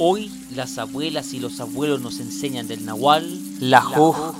Hoy las abuelas y los abuelos nos enseñan del nahual la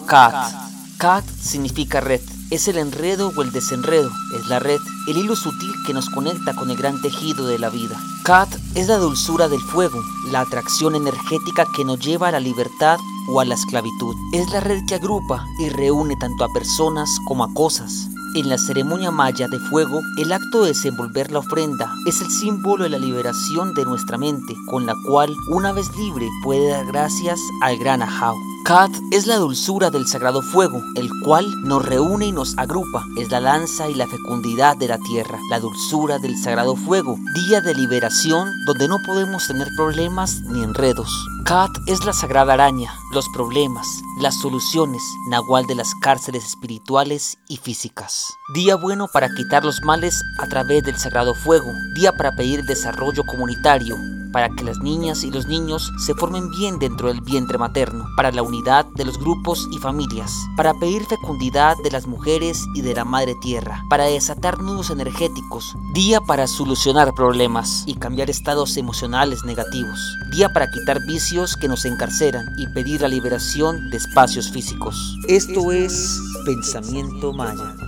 Kat. Kat significa red. Es el enredo o el desenredo, es la red, el hilo sutil que nos conecta con el gran tejido de la vida. Kat es la dulzura del fuego, la atracción energética que nos lleva a la libertad o a la esclavitud. Es la red que agrupa y reúne tanto a personas como a cosas. En la ceremonia maya de fuego, el acto de desenvolver la ofrenda es el símbolo de la liberación de nuestra mente, con la cual, una vez libre, puede dar gracias al gran Ajao. Kat es la dulzura del sagrado fuego, el cual nos reúne y nos agrupa. Es la lanza y la fecundidad de la tierra, la dulzura del sagrado fuego, día de liberación donde no podemos tener problemas ni enredos. Kat es la sagrada araña, los problemas, las soluciones, nahual de las cárceles espirituales y físicas. Día bueno para quitar los males a través del sagrado fuego, día para pedir desarrollo comunitario, para que las niñas y los niños se formen bien dentro del vientre materno, para la unidad de los grupos y familias, para pedir fecundidad de las mujeres y de la madre tierra, para desatar nudos energéticos, día para solucionar problemas y cambiar estados emocionales negativos, día para quitar vicios que nos encarceran y pedir la liberación de espacios físicos. Esto es Pensamiento Maya.